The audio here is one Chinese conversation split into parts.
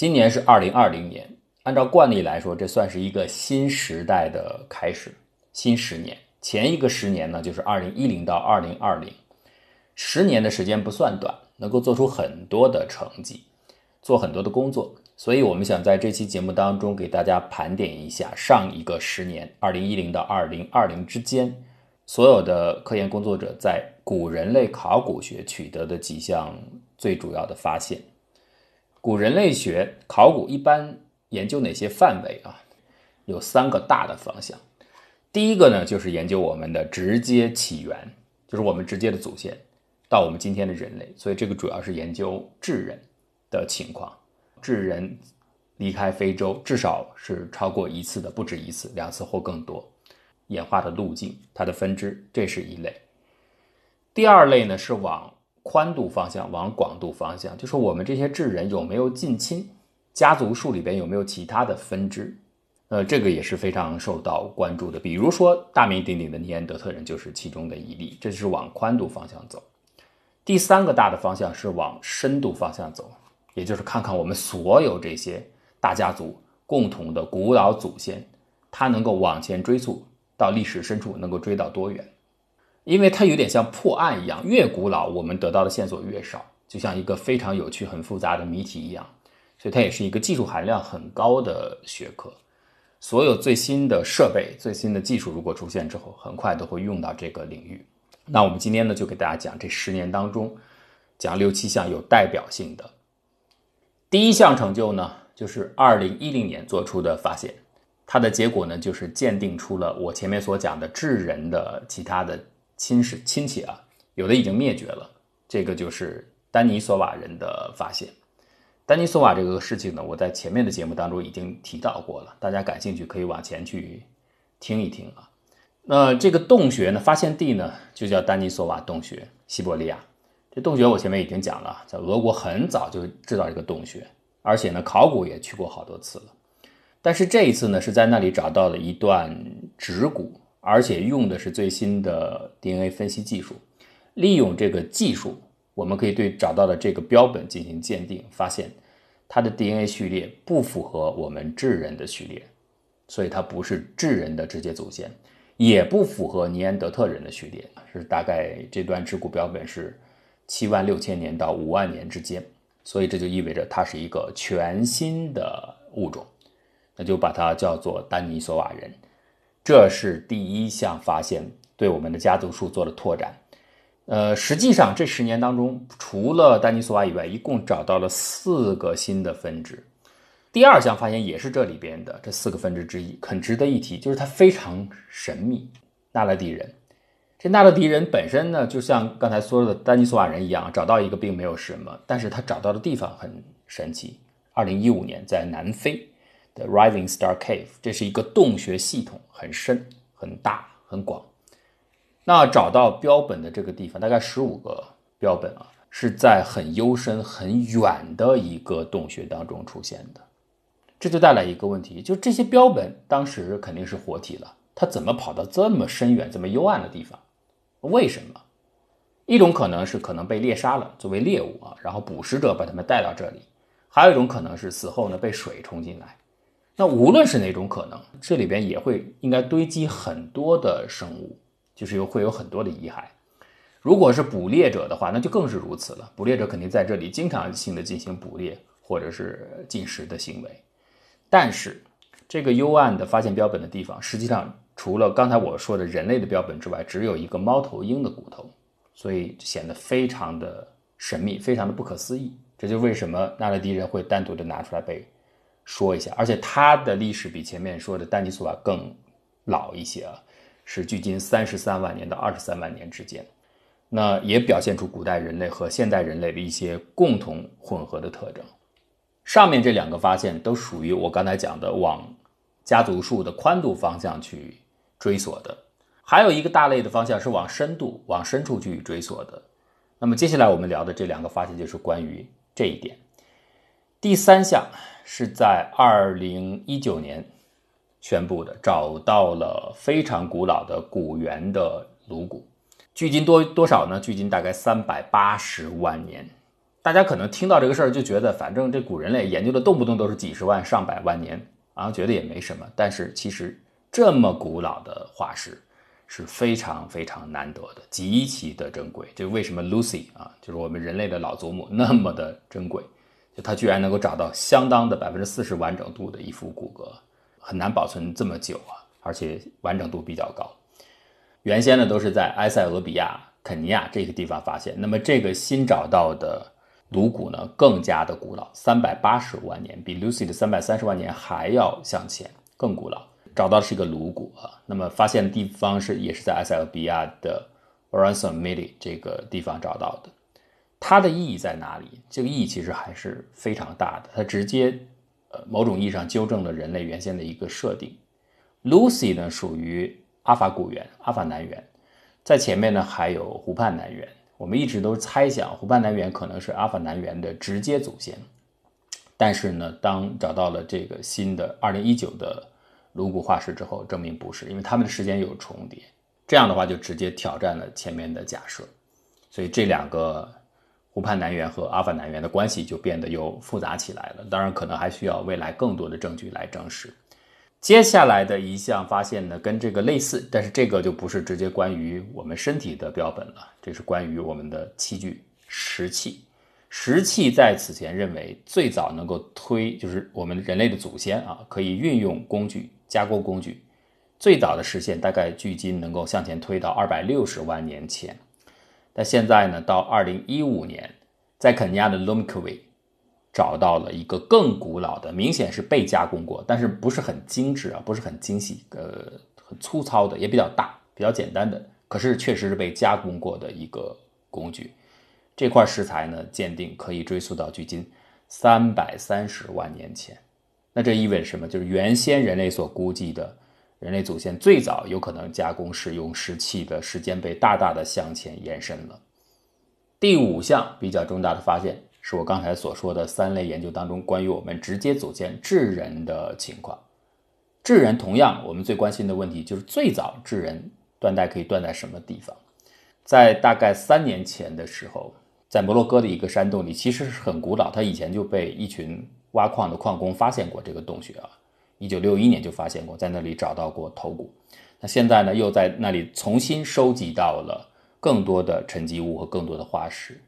今年是二零二零年，按照惯例来说，这算是一个新时代的开始，新十年。前一个十年呢，就是二零一零到二零二零，十年的时间不算短，能够做出很多的成绩，做很多的工作。所以，我们想在这期节目当中给大家盘点一下上一个十年，二零一零到二零二零之间，所有的科研工作者在古人类考古学取得的几项最主要的发现。古人类学考古一般研究哪些范围啊？有三个大的方向。第一个呢，就是研究我们的直接起源，就是我们直接的祖先到我们今天的人类。所以这个主要是研究智人的情况。智人离开非洲，至少是超过一次的，不止一次，两次或更多。演化的路径，它的分支，这是一类。第二类呢，是往宽度方向，往广度方向，就是我们这些智人有没有近亲，家族树里边有没有其他的分支？呃，这个也是非常受到关注的。比如说，大名鼎鼎的尼安德特人就是其中的一例。这是往宽度方向走。第三个大的方向是往深度方向走。也就是看看我们所有这些大家族共同的古老祖先，它能够往前追溯到历史深处，能够追到多远？因为它有点像破案一样，越古老我们得到的线索越少，就像一个非常有趣、很复杂的谜题一样。所以它也是一个技术含量很高的学科。所有最新的设备、最新的技术如果出现之后，很快都会用到这个领域。那我们今天呢，就给大家讲这十年当中，讲六七项有代表性的。第一项成就呢，就是二零一零年做出的发现，它的结果呢，就是鉴定出了我前面所讲的智人的其他的亲是亲戚啊，有的已经灭绝了。这个就是丹尼索瓦人的发现。丹尼索瓦这个事情呢，我在前面的节目当中已经提到过了，大家感兴趣可以往前去听一听啊。那这个洞穴呢，发现地呢，就叫丹尼索瓦洞穴，西伯利亚。这洞穴我前面已经讲了，在俄国很早就知道这个洞穴，而且呢，考古也去过好多次了。但是这一次呢，是在那里找到了一段指骨，而且用的是最新的 DNA 分析技术。利用这个技术，我们可以对找到的这个标本进行鉴定，发现它的 DNA 序列不符合我们智人的序列，所以它不是智人的直接祖先，也不符合尼安德特人的序列，是大概这段指骨标本是。七万六千年到五万年之间，所以这就意味着它是一个全新的物种，那就把它叫做丹尼索瓦人。这是第一项发现，对我们的家族树做了拓展。呃，实际上这十年当中，除了丹尼索瓦以外，一共找到了四个新的分支。第二项发现也是这里边的这四个分支之一，很值得一提，就是它非常神秘，纳勒迪人。这纳勒迪人本身呢，就像刚才说的丹尼索瓦人一样，找到一个并没有什么，但是他找到的地方很神奇。二零一五年在南非 The Rising Star Cave，这是一个洞穴系统，很深、很大、很广。那找到标本的这个地方，大概十五个标本啊，是在很幽深、很远的一个洞穴当中出现的。这就带来一个问题，就这些标本当时肯定是活体了，它怎么跑到这么深远、这么幽暗的地方？为什么？一种可能是可能被猎杀了，作为猎物啊，然后捕食者把它们带到这里；还有一种可能是死后呢被水冲进来。那无论是哪种可能，这里边也会应该堆积很多的生物，就是有会有很多的遗骸。如果是捕猎者的话，那就更是如此了。捕猎者肯定在这里经常性的进行捕猎或者是进食的行为。但是这个幽暗的发现标本的地方，实际上。除了刚才我说的人类的标本之外，只有一个猫头鹰的骨头，所以显得非常的神秘，非常的不可思议。这就为什么纳勒迪人会单独的拿出来被说一下，而且它的历史比前面说的丹尼索瓦更老一些啊，是距今三十三万年到二十三万年之间。那也表现出古代人类和现代人类的一些共同混合的特征。上面这两个发现都属于我刚才讲的往家族树的宽度方向去。追索的，还有一个大类的方向是往深度、往深处去追索的。那么接下来我们聊的这两个发现就是关于这一点。第三项是在二零一九年宣布的，找到了非常古老的古猿的颅骨，距今多多少呢？距今大概三百八十万年。大家可能听到这个事儿就觉得，反正这古人类研究的动不动都是几十万、上百万年，然后觉得也没什么。但是其实这么古老的化石是非常非常难得的，极其的珍贵。就为什么 Lucy 啊，就是我们人类的老祖母那么的珍贵，就它居然能够找到相当的百分之四十完整度的一副骨骼，很难保存这么久啊，而且完整度比较高。原先呢都是在埃塞俄比亚、肯尼亚这个地方发现，那么这个新找到的。颅骨呢更加的古老，三百八十万年，比 Lucy 的三百三十万年还要向前，更古老。找到的是一个颅骨啊，那么发现的地方是也是在埃塞俄比亚的 o r a n s o n Mili 这个地方找到的。它的意义在哪里？这个意义其实还是非常大的，它直接呃某种意义上纠正了人类原先的一个设定。Lucy 呢属于阿法古猿，阿法南猿，在前面呢还有湖畔南猿。我们一直都猜想湖畔南猿可能是阿法南猿的直接祖先，但是呢，当找到了这个新的二零一九的颅骨化石之后，证明不是，因为它们的时间有重叠，这样的话就直接挑战了前面的假设，所以这两个湖畔南猿和阿法南猿的关系就变得又复杂起来了。当然，可能还需要未来更多的证据来证实。接下来的一项发现呢，跟这个类似，但是这个就不是直接关于我们身体的标本了，这是关于我们的器具石器。石器在此前认为最早能够推，就是我们人类的祖先啊，可以运用工具加工工具，最早的实现大概距今能够向前推到二百六十万年前。但现在呢，到二零一五年，在肯尼亚的 l u m k w i 找到了一个更古老的，明显是被加工过，但是不是很精致啊，不是很精细，呃，很粗糙的，也比较大，比较简单的，可是确实是被加工过的一个工具。这块石材呢，鉴定可以追溯到距今三百三十万年前。那这意味着什么？就是原先人类所估计的人类祖先最早有可能加工使用石器的时间被大大的向前延伸了。第五项比较重大的发现。是我刚才所说的三类研究当中关于我们直接祖先智人的情况。智人同样，我们最关心的问题就是最早智人断代可以断在什么地方？在大概三年前的时候，在摩洛哥的一个山洞里，其实是很古老，它以前就被一群挖矿的矿工发现过这个洞穴啊，一九六一年就发现过，在那里找到过头骨。那现在呢，又在那里重新收集到了更多的沉积物和更多的化石。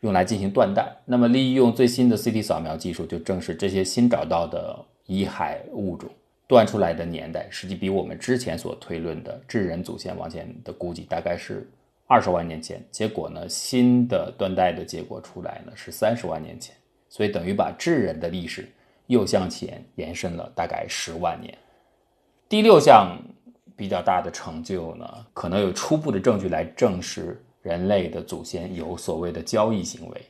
用来进行断代，那么利用最新的 CT 扫描技术，就证实这些新找到的遗骸物种断出来的年代，实际比我们之前所推论的智人祖先往前的估计大概是二十万年前。结果呢，新的断代的结果出来呢是三十万年前，所以等于把智人的历史又向前延伸了大概十万年。第六项比较大的成就呢，可能有初步的证据来证实。人类的祖先有所谓的交易行为，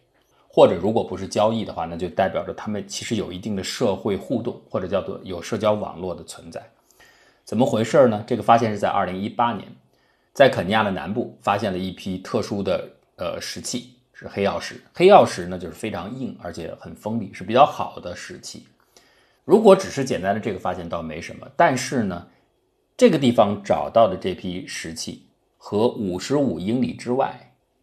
或者如果不是交易的话，那就代表着他们其实有一定的社会互动，或者叫做有社交网络的存在。怎么回事呢？这个发现是在二零一八年，在肯尼亚的南部发现了一批特殊的呃石器，是黑曜石。黑曜石呢就是非常硬而且很锋利，是比较好的石器。如果只是简单的这个发现倒没什么，但是呢，这个地方找到的这批石器。和五十五英里之外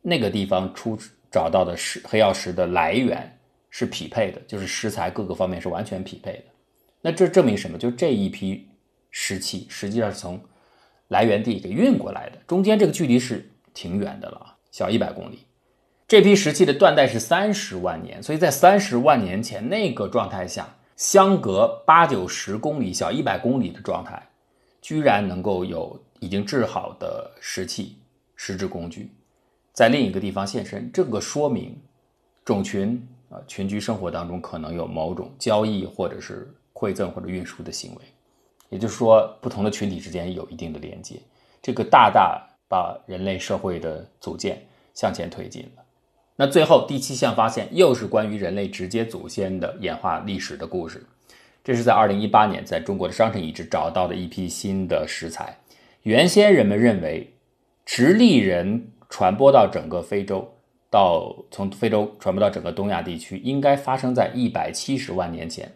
那个地方出找到的石黑曜石的来源是匹配的，就是石材各个方面是完全匹配的。那这证明什么？就这一批石器实际上是从来源地给运过来的，中间这个距离是挺远的了，小一百公里。这批石器的断代是三十万年，所以在三十万年前那个状态下，相隔八九十公里、小一百公里的状态，居然能够有。已经制好的石器、石质工具，在另一个地方现身，这个说明种群啊群居生活当中可能有某种交易或者是馈赠或者运输的行为，也就是说，不同的群体之间有一定的连接，这个大大把人类社会的组建向前推进了。那最后第七项发现又是关于人类直接祖先的演化历史的故事，这是在二零一八年在中国的商城遗址找到的一批新的石材。原先人们认为，直立人传播到整个非洲，到从非洲传播到整个东亚地区，应该发生在一百七十万年前。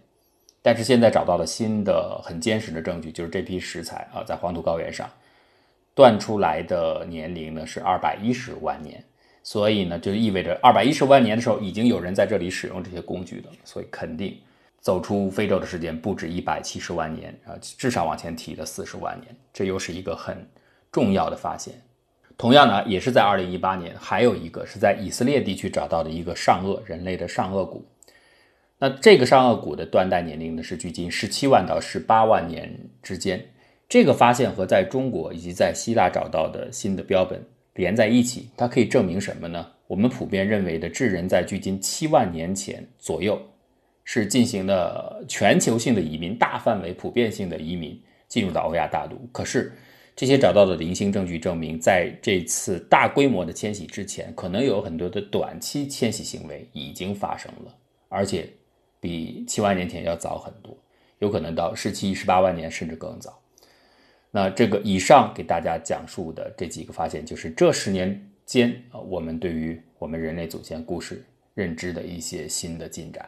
但是现在找到了新的很坚实的证据，就是这批石材啊，在黄土高原上断出来的年龄呢是二百一十万年。所以呢，就意味着二百一十万年的时候，已经有人在这里使用这些工具了。所以肯定走出非洲的时间不止一百七十万年啊，至少往前提了四十万年。这又是一个很重要的发现。同样呢，也是在二零一八年，还有一个是在以色列地区找到的一个上颚人类的上颚骨。那这个上颚骨的断代年龄呢，是距今十七万到十八万年之间。这个发现和在中国以及在希腊找到的新的标本连在一起，它可以证明什么呢？我们普遍认为的智人在距今七万年前左右是进行了全球性的移民、大范围普遍性的移民进入到欧亚大陆。可是这些找到的零星证据证明，在这次大规模的迁徙之前，可能有很多的短期迁徙行为已经发生了，而且比七万年前要早很多，有可能到十七、十八万年甚至更早。那这个以上给大家讲述的这几个发现，就是这十年间啊，我们对于我们人类祖先故事认知的一些新的进展。